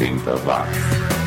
80 watts.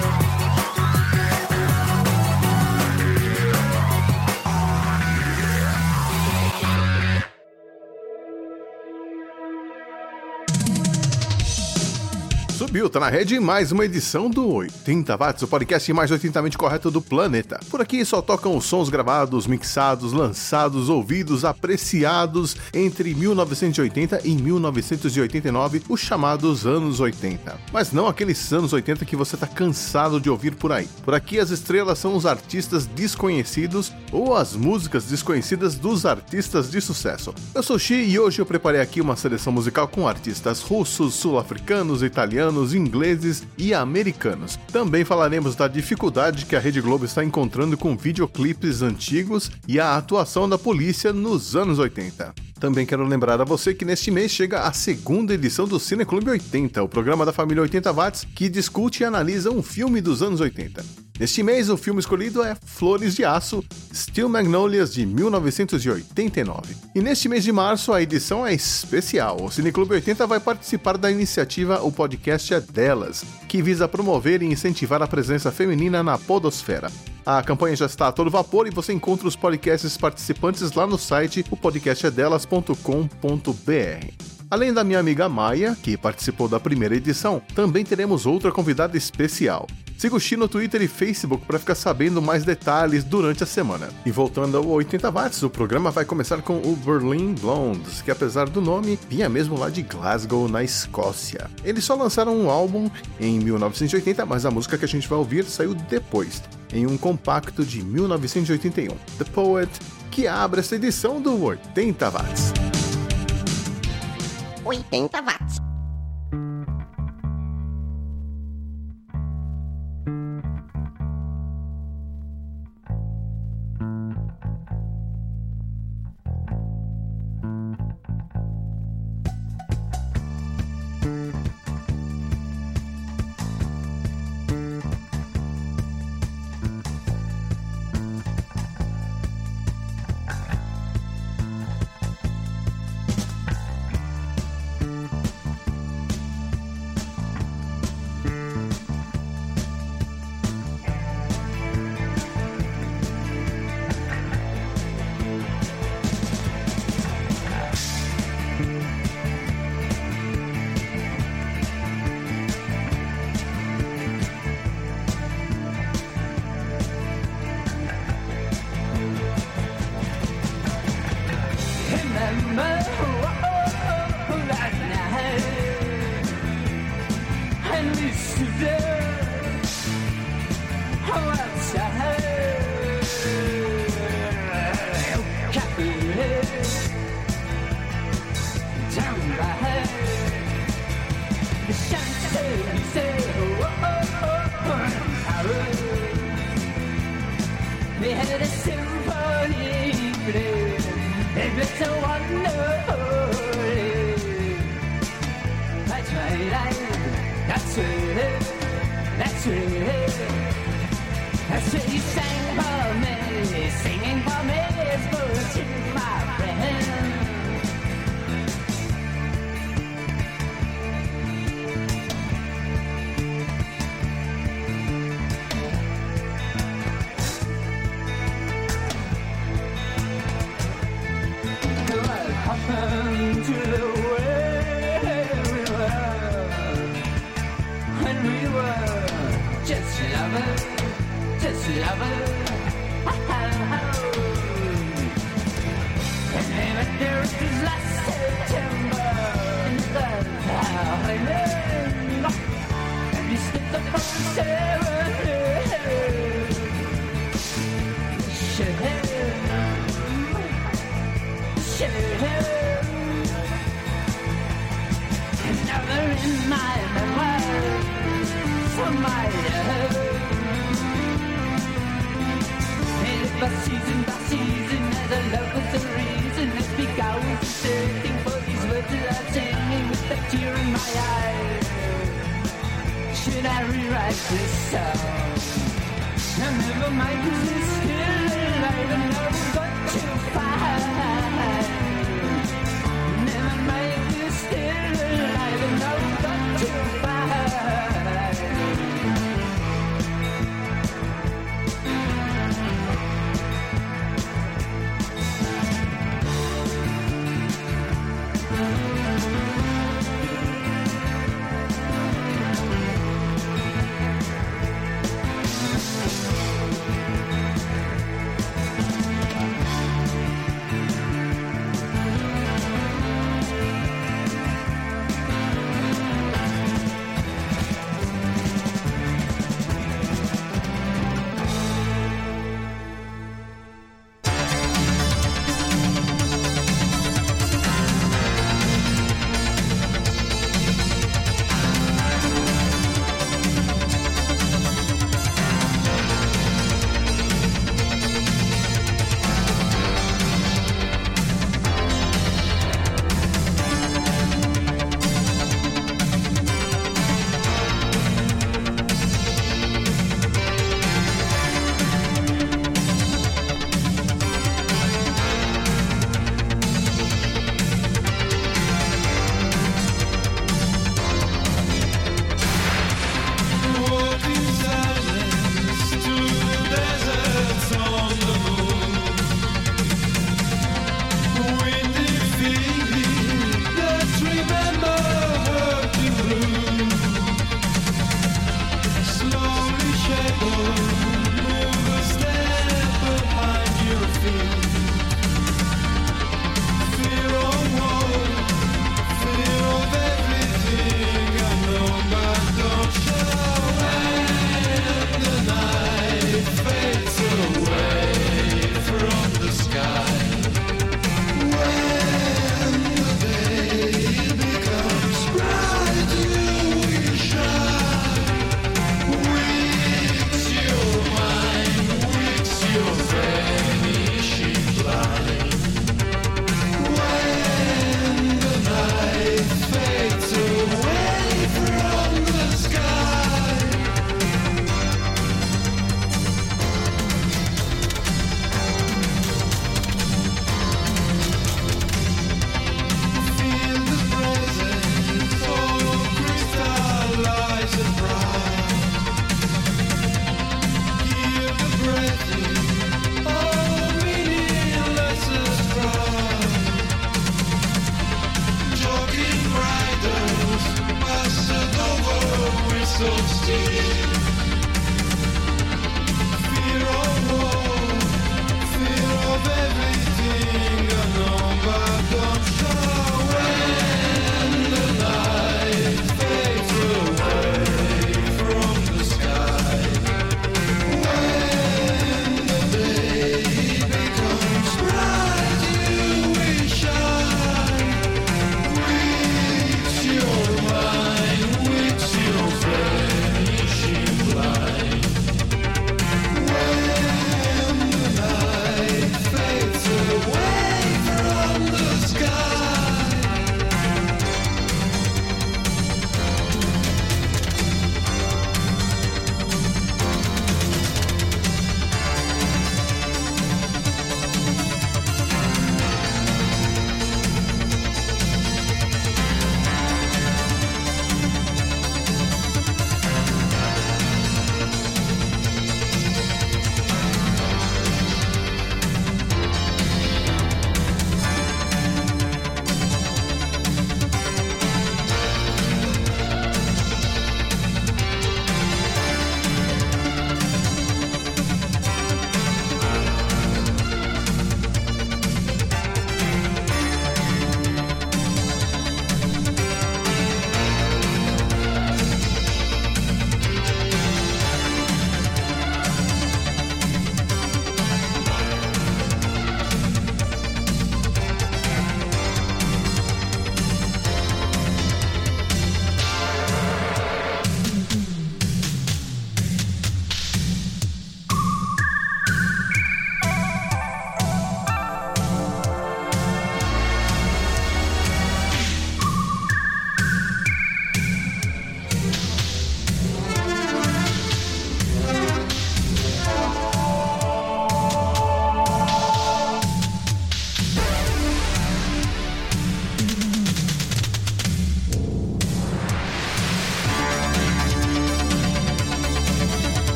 Subiu, tá na rede mais uma edição do 80 Watts, o podcast mais 80mente correto do planeta. Por aqui só tocam os sons gravados, mixados, lançados, ouvidos, apreciados entre 1980 e 1989, os chamados anos 80. Mas não aqueles anos 80 que você tá cansado de ouvir por aí. Por aqui as estrelas são os artistas desconhecidos ou as músicas desconhecidas dos artistas de sucesso. Eu sou Xi e hoje eu preparei aqui uma seleção musical com artistas russos, sul-africanos, italianos italianos, ingleses e americanos. Também falaremos da dificuldade que a Rede Globo está encontrando com videoclipes antigos e a atuação da polícia nos anos 80. Também quero lembrar a você que neste mês chega a segunda edição do Cine Clube 80, o programa da família 80 Watts que discute e analisa um filme dos anos 80. Neste mês, o filme escolhido é Flores de Aço, Steel Magnolias de 1989. E neste mês de março, a edição é especial. O Cineclube 80 vai participar da iniciativa O Podcast é Delas, que visa promover e incentivar a presença feminina na podosfera. A campanha já está a todo vapor e você encontra os podcasts participantes lá no site opodcastadelas.com.br. Além da minha amiga Maia, que participou da primeira edição, também teremos outra convidada especial. Siga o Xi no Twitter e Facebook para ficar sabendo mais detalhes durante a semana. E voltando ao 80 watts, o programa vai começar com o Berlin Blondes, que apesar do nome, vinha mesmo lá de Glasgow, na Escócia. Eles só lançaram um álbum em 1980, mas a música que a gente vai ouvir saiu depois, em um compacto de 1981, The Poet, que abre essa edição do 80 watts. 80 watts.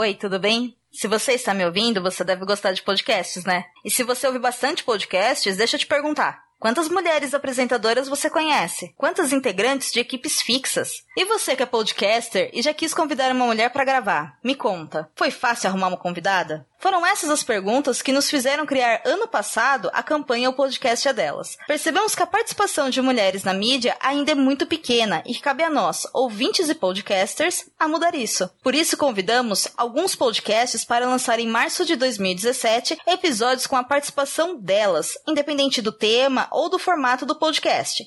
Oi, tudo bem? Se você está me ouvindo, você deve gostar de podcasts, né? E se você ouve bastante podcasts, deixa eu te perguntar. Quantas mulheres apresentadoras você conhece? Quantas integrantes de equipes fixas? E você que é podcaster e já quis convidar uma mulher para gravar? Me conta, foi fácil arrumar uma convidada? Foram essas as perguntas que nos fizeram criar ano passado a campanha O Podcast é Delas. Percebemos que a participação de mulheres na mídia ainda é muito pequena e cabe a nós, ouvintes e podcasters, a mudar isso. Por isso convidamos alguns podcasts para lançar em março de 2017 episódios com a participação delas, independente do tema ou do formato do podcast.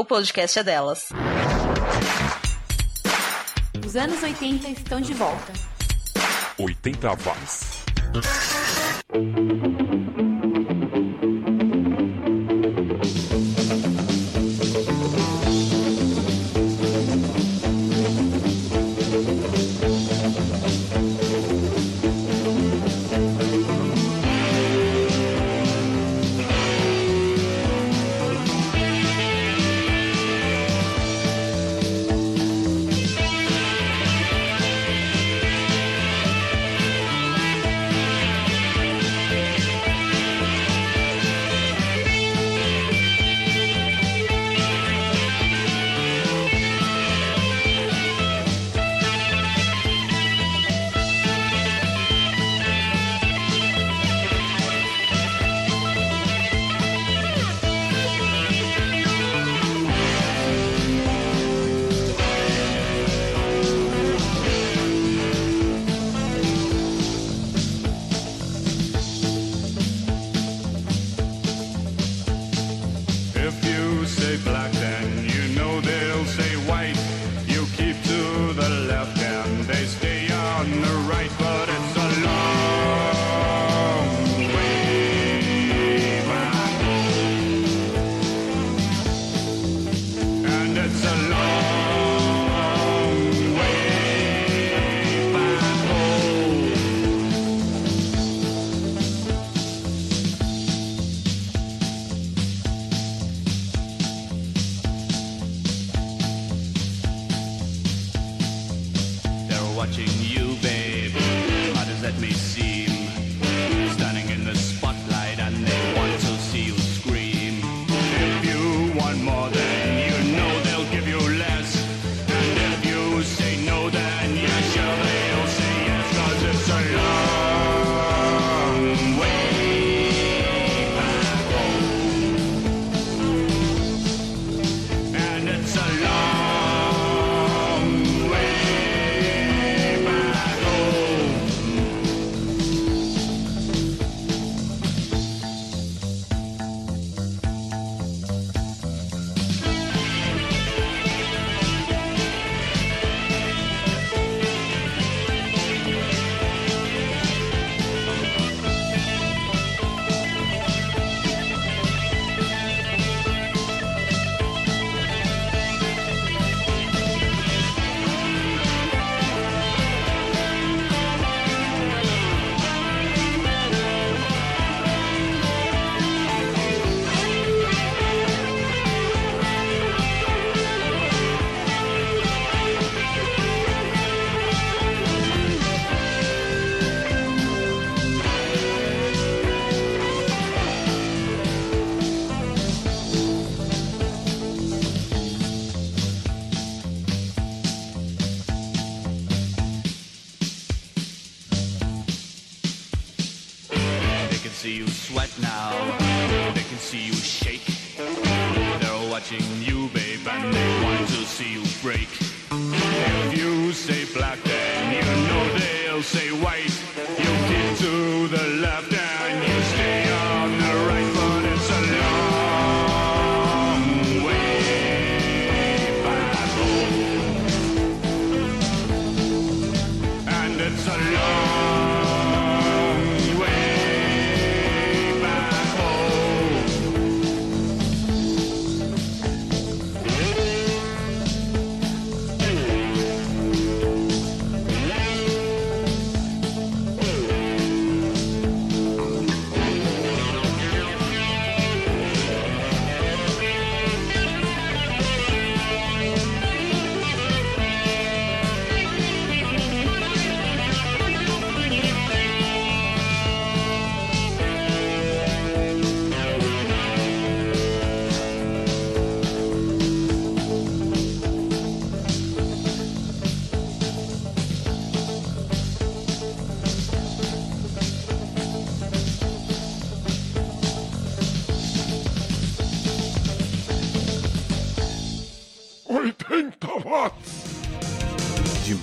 o podcast é delas. Os anos 80 estão de volta. 80 watts.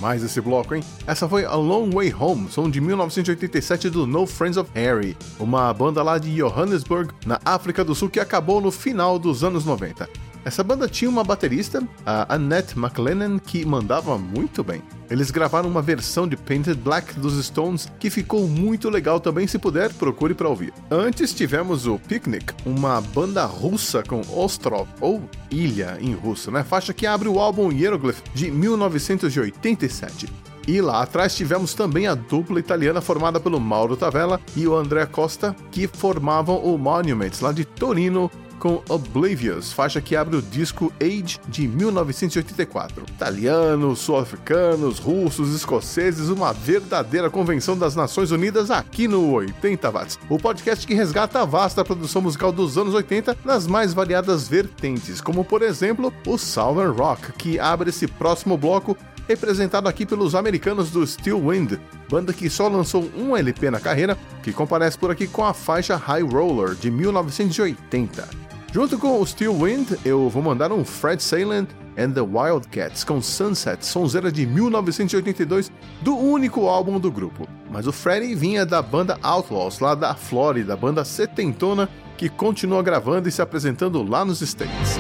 Demais esse bloco, hein? Essa foi A Long Way Home, som de 1987 do No Friends of Harry, uma banda lá de Johannesburg, na África do Sul, que acabou no final dos anos 90. Essa banda tinha uma baterista, a Annette McLennan, que mandava muito bem. Eles gravaram uma versão de Painted Black dos Stones que ficou muito legal também, se puder, procure para ouvir. Antes tivemos o Picnic, uma banda russa com Ostrov, ou Ilha em russo, né? Faixa que abre o álbum Hieroglyph de 1987. E lá atrás tivemos também a dupla italiana formada pelo Mauro Tavella e o André Costa, que formavam o Monuments, lá de Torino, com Oblivious, faixa que abre o disco Age de 1984. Italianos, sul-africanos, russos, escoceses, uma verdadeira convenção das Nações Unidas aqui no 80 Watts, o podcast que resgata a vasta produção musical dos anos 80 nas mais variadas vertentes, como por exemplo o Southern Rock, que abre esse próximo bloco representado aqui pelos americanos do Steel Wind, banda que só lançou um LP na carreira, que comparece por aqui com a faixa High Roller de 1980. Junto com o Steel Wind, eu vou mandar um Fred Salen and the Wildcats com Sunset, sonzeira de 1982, do único álbum do grupo. Mas o Freddy vinha da banda Outlaws, lá da Flórida, banda setentona que continua gravando e se apresentando lá nos States.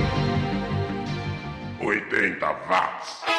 80 watts.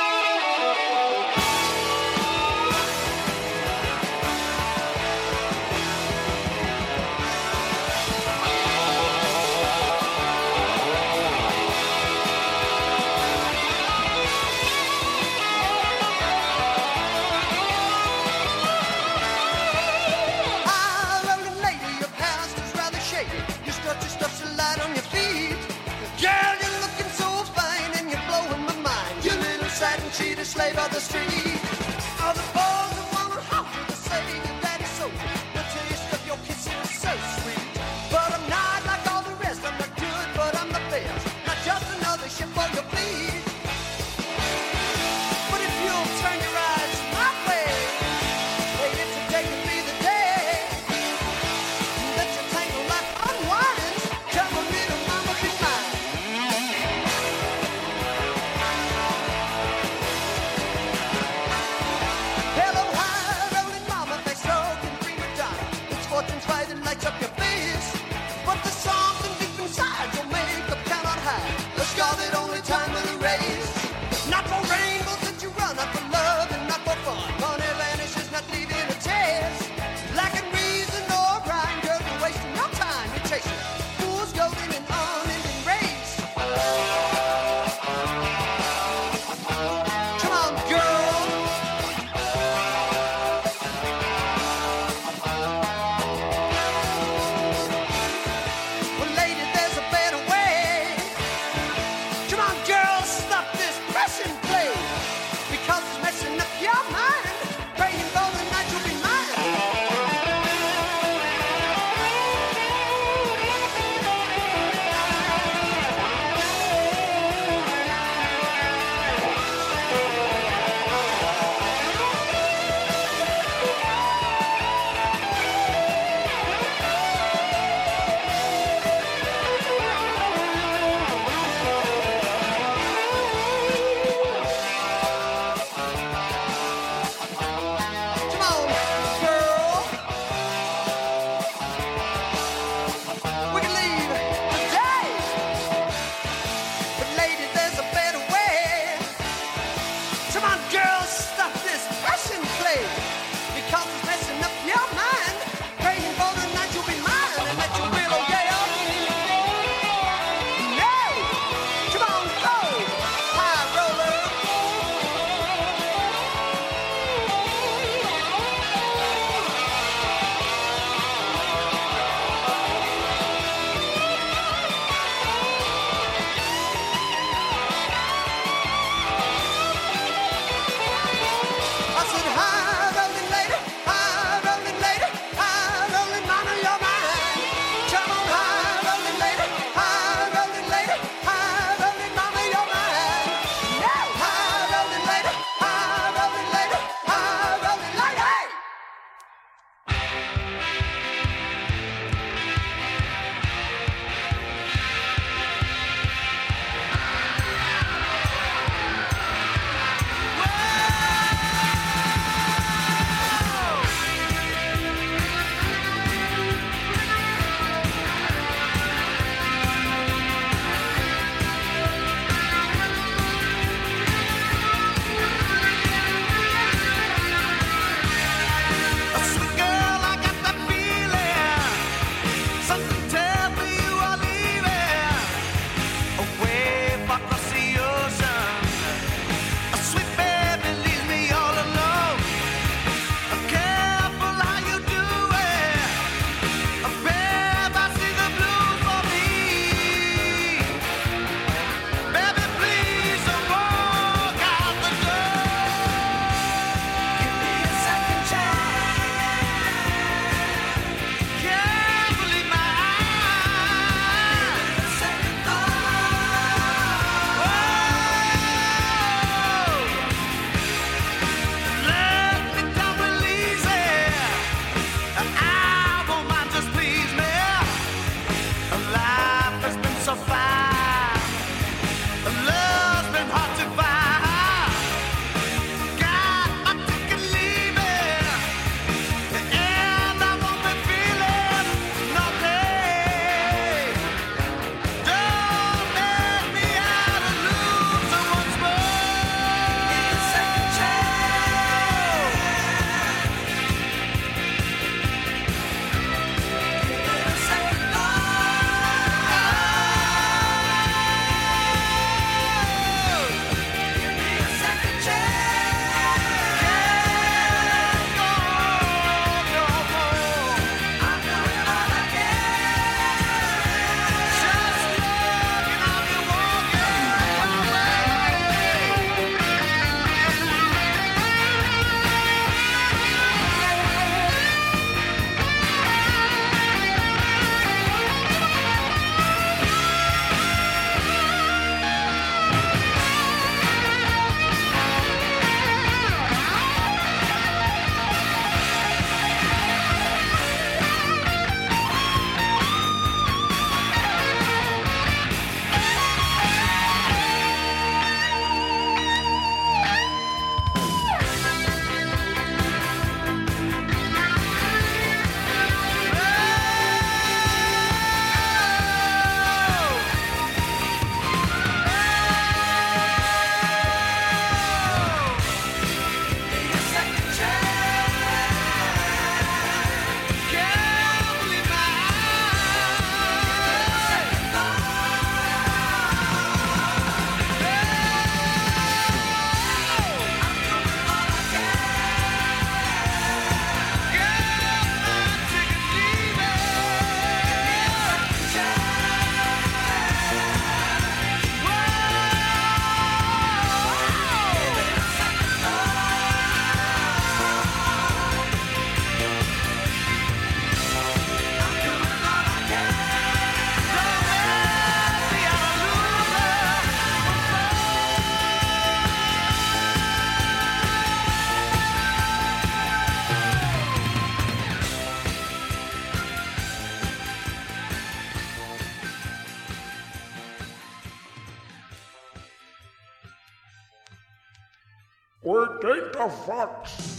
80 watts.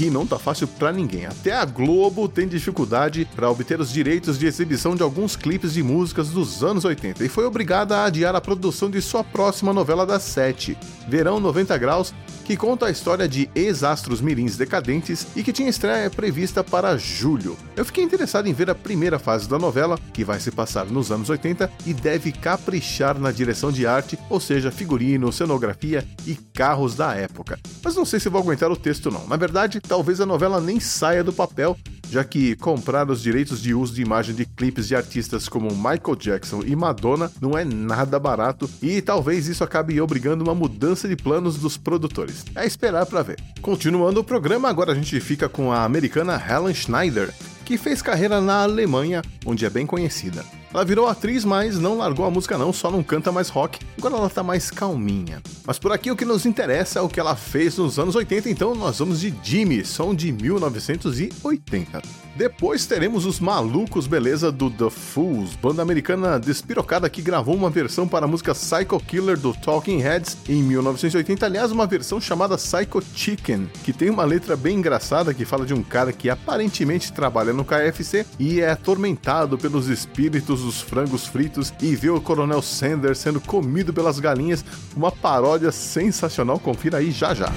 E não tá fácil para ninguém. Até a Globo tem dificuldade para obter os direitos de exibição de alguns clipes de músicas dos anos 80 e foi obrigada a adiar a produção de sua próxima novela das sete, Verão 90 Graus, que conta a história de ex-astros mirins decadentes e que tinha estreia prevista para julho. Eu fiquei interessado em ver a primeira fase da novela, que vai se passar nos anos 80 e deve caprichar na direção de arte, ou seja, figurino, cenografia e carros da época. Mas não sei se vou aguentar o texto não. Na verdade, talvez a novela nem saia do papel, já que comprar os direitos de uso de imagem de clipes de artistas como Michael Jackson e Madonna não é nada barato e talvez isso acabe obrigando uma mudança de planos dos produtores. É esperar para ver. Continuando o programa, agora a gente fica com a americana Helen Schneider, que fez carreira na Alemanha, onde é bem conhecida. Ela virou atriz, mas não largou a música não, só não canta mais rock. Agora ela tá mais calminha. Mas por aqui o que nos interessa é o que ela fez nos anos 80, então nós vamos de Jimmy, som de 1980. Depois teremos os malucos beleza do The Fools, banda americana despirocada que gravou uma versão para a música Psycho Killer do Talking Heads em 1980, aliás, uma versão chamada Psycho Chicken, que tem uma letra bem engraçada que fala de um cara que aparentemente trabalha no KFC e é atormentado pelos espíritos dos frangos fritos e vê o Coronel Sanders sendo comido pelas galinhas, uma paródia sensacional, confira aí já já.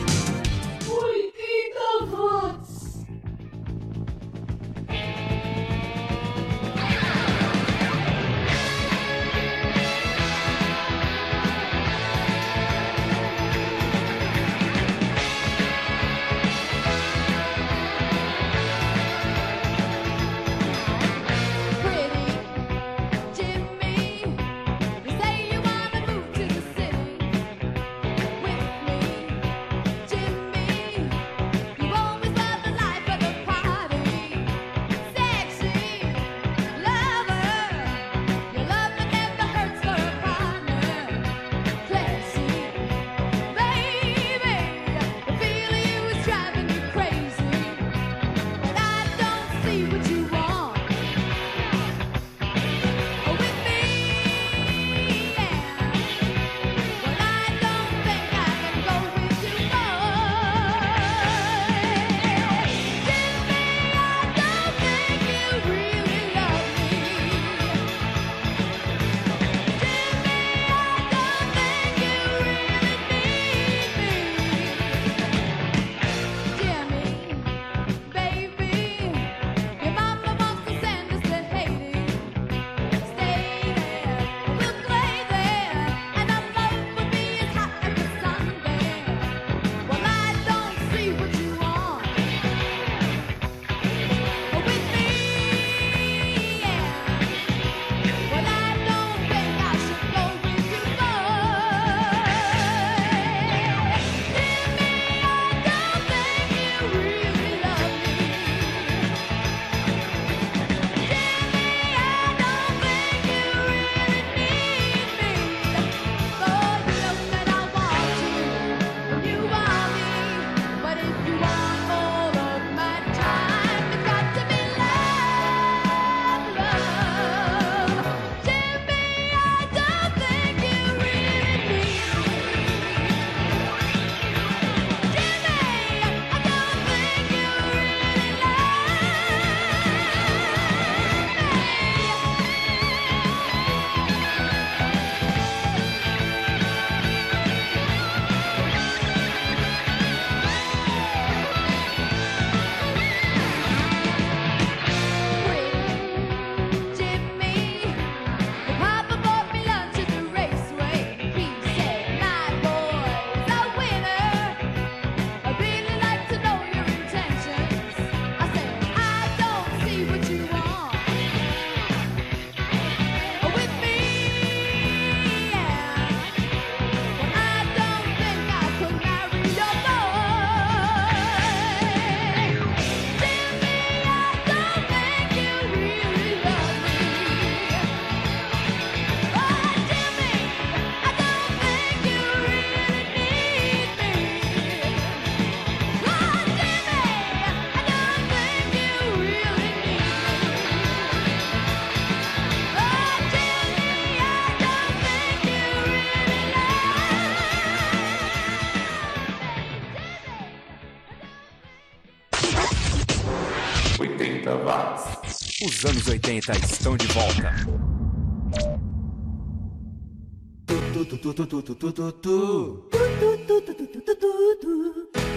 80 estão de volta.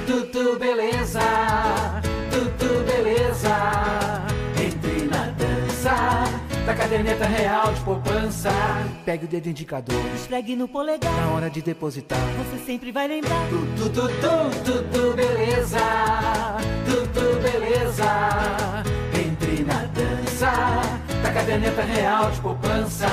Tudo beleza, tudo beleza. Entre na dança da caderneta real de poupança. Pegue o dedo indicador, Esfregue no polegar, na hora de depositar. você sempre vai lembrar. Tudo, tudo, tudo beleza, tudo real de poupança.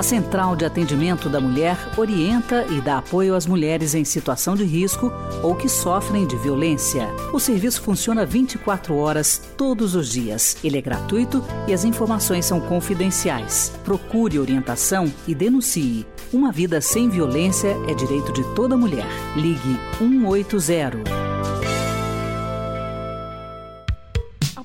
A Central de Atendimento da Mulher orienta e dá apoio às mulheres em situação de risco ou que sofrem de violência. O serviço funciona 24 horas todos os dias. Ele é gratuito e as informações são confidenciais. Procure orientação e denuncie. Uma vida sem violência é direito de toda mulher. Ligue 180.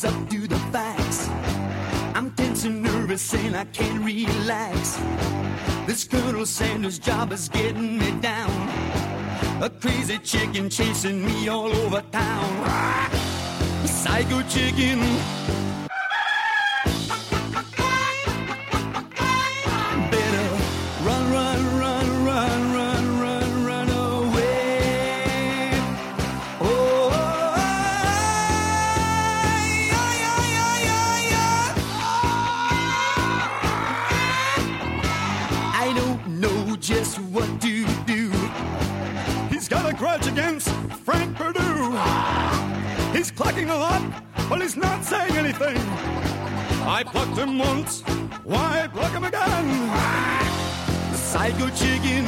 Face up to the facts. I'm tense and nervous and I can't relax. This Colonel Sanders job is getting me down. A crazy chicken chasing me all over town. Psycho chicken. He's a lot, but he's not saying anything. I plucked him once, why pluck him again? Psycho chicken.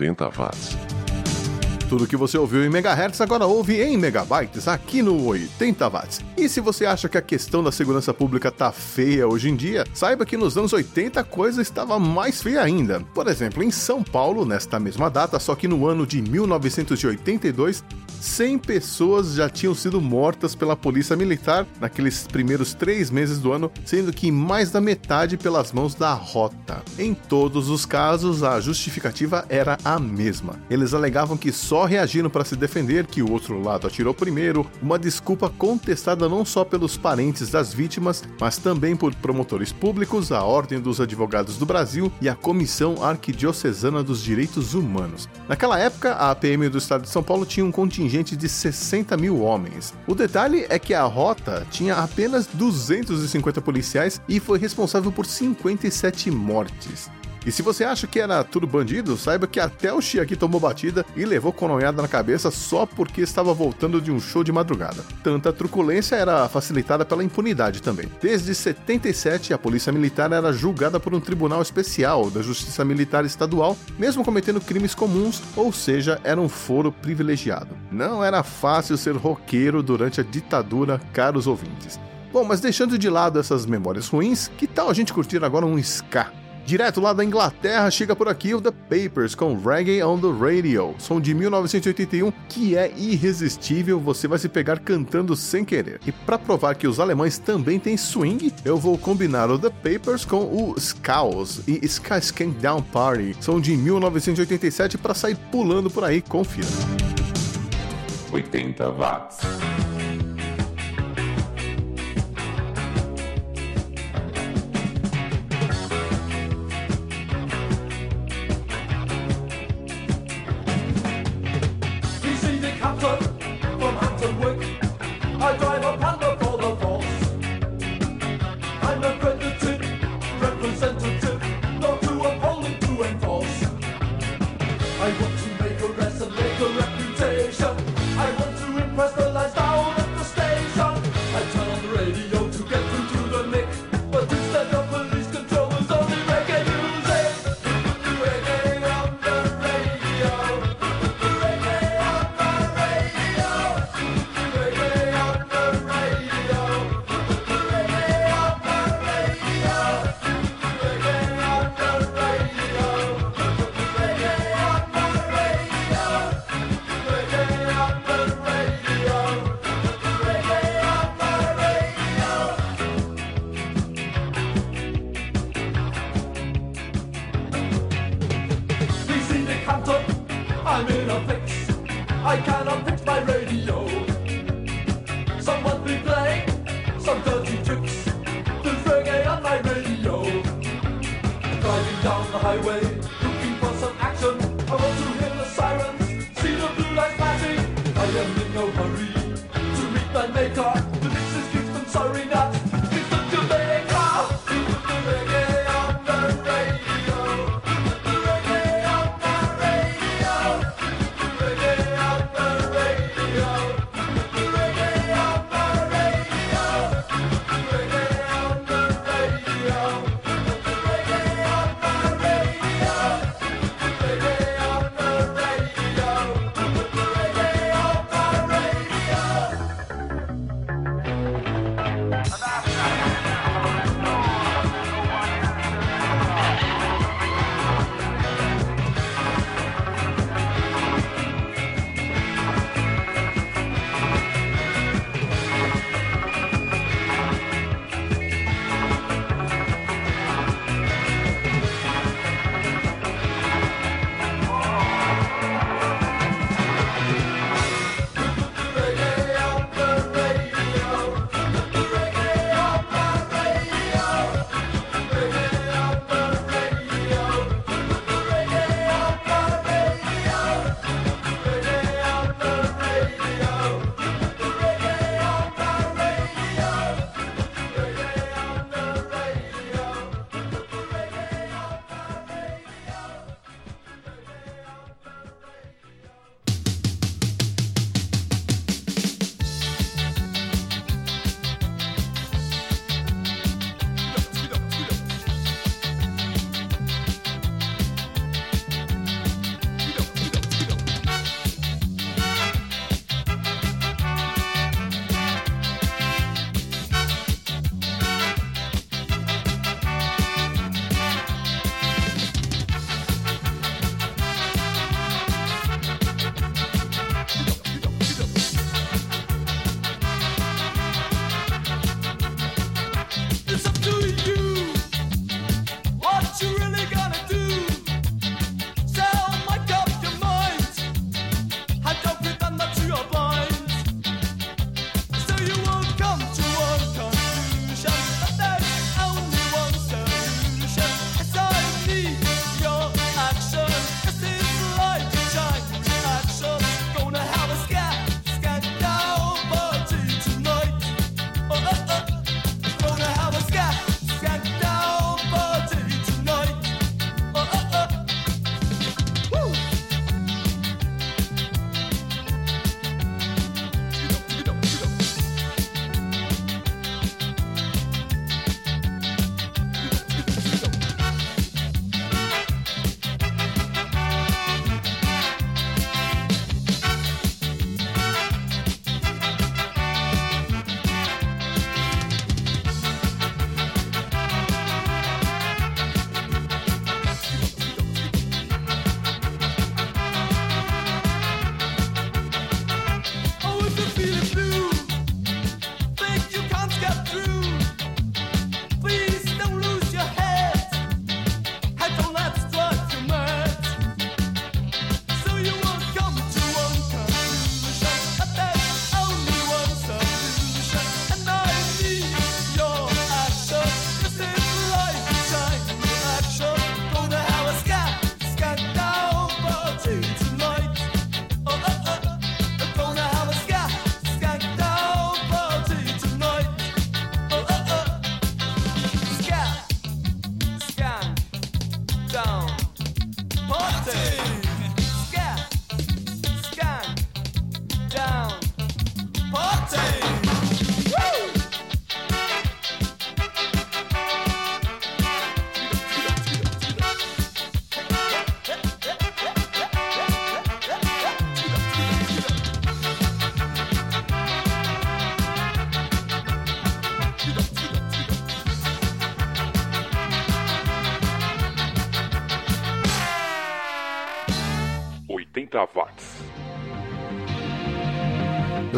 80 watts. Tudo que você ouviu em megahertz agora ouve em megabytes aqui no 80 watts. E se você acha que a questão da segurança pública tá feia hoje em dia, saiba que nos anos 80 a coisa estava mais feia ainda. Por exemplo, em São Paulo, nesta mesma data, só que no ano de 1982, 100 pessoas já tinham sido mortas pela polícia militar naqueles primeiros três meses do ano, sendo que mais da metade pelas mãos da rota. Em todos os casos, a justificativa era a mesma. Eles alegavam que só reagiram para se defender, que o outro lado atirou primeiro, uma desculpa contestada não só pelos parentes das vítimas, mas também por promotores públicos, a Ordem dos Advogados do Brasil e a Comissão Arquidiocesana dos Direitos Humanos. Naquela época, a PM do estado de São Paulo tinha um contingente de 60 mil homens. O detalhe é que a rota tinha apenas 250 policiais e foi responsável por 57 mortes. E se você acha que era tudo bandido, saiba que até o Chiaki tomou batida e levou coronhada na cabeça só porque estava voltando de um show de madrugada. Tanta truculência era facilitada pela impunidade também. Desde 77, a polícia militar era julgada por um tribunal especial da Justiça Militar Estadual, mesmo cometendo crimes comuns, ou seja, era um foro privilegiado. Não era fácil ser roqueiro durante a ditadura, caros ouvintes. Bom, mas deixando de lado essas memórias ruins, que tal a gente curtir agora um ska? Direto lá da Inglaterra, chega por aqui o The Papers com Reggae on the Radio, som de 1981 que é irresistível, você vai se pegar cantando sem querer. E para provar que os alemães também têm swing, eu vou combinar o The Papers com o Scows e Sky Skank Down Party, som de 1987 para sair pulando por aí, confira. 80 watts.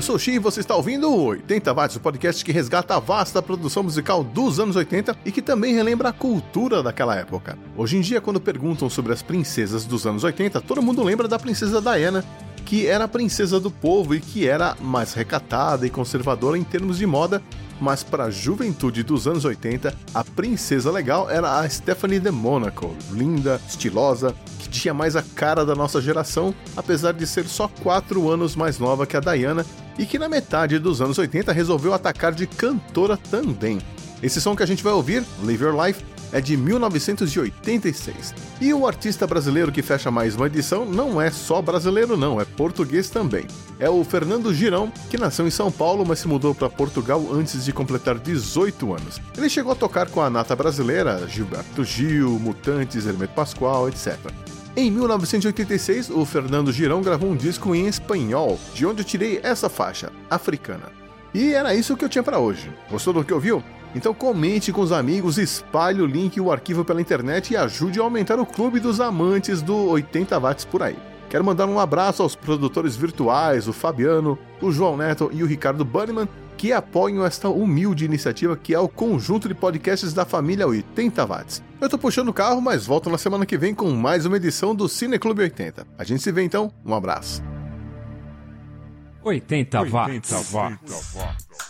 Eu sou o Xi e você está ouvindo o 80 Watts, o podcast que resgata a vasta produção musical dos anos 80 e que também relembra a cultura daquela época. Hoje em dia, quando perguntam sobre as princesas dos anos 80, todo mundo lembra da princesa Diana, que era a princesa do povo e que era mais recatada e conservadora em termos de moda, mas para a juventude dos anos 80, a princesa legal era a Stephanie de Monaco, linda, estilosa, que tinha mais a cara da nossa geração, apesar de ser só 4 anos mais nova que a Diana e que na metade dos anos 80 resolveu atacar de cantora também. Esse som que a gente vai ouvir, Live Your Life, é de 1986. E o artista brasileiro que fecha mais uma edição não é só brasileiro, não, é português também. É o Fernando Girão, que nasceu em São Paulo, mas se mudou para Portugal antes de completar 18 anos. Ele chegou a tocar com a nata brasileira, Gilberto Gil, Mutantes, Hermeto Pascoal, etc. Em 1986, o Fernando Girão gravou um disco em espanhol, de onde eu tirei essa faixa, Africana. E era isso que eu tinha para hoje. Gostou do que ouviu? Então comente com os amigos, espalhe o link e o arquivo pela internet e ajude a aumentar o clube dos amantes do 80 watts por aí. Quero mandar um abraço aos produtores virtuais, o Fabiano, o João Neto e o Ricardo Bunnyman, que apoiam esta humilde iniciativa que é o conjunto de podcasts da família 80 watts. Eu tô puxando o carro, mas volto na semana que vem com mais uma edição do Cine Clube 80. A gente se vê então, um abraço. 80 watts. 80 watts.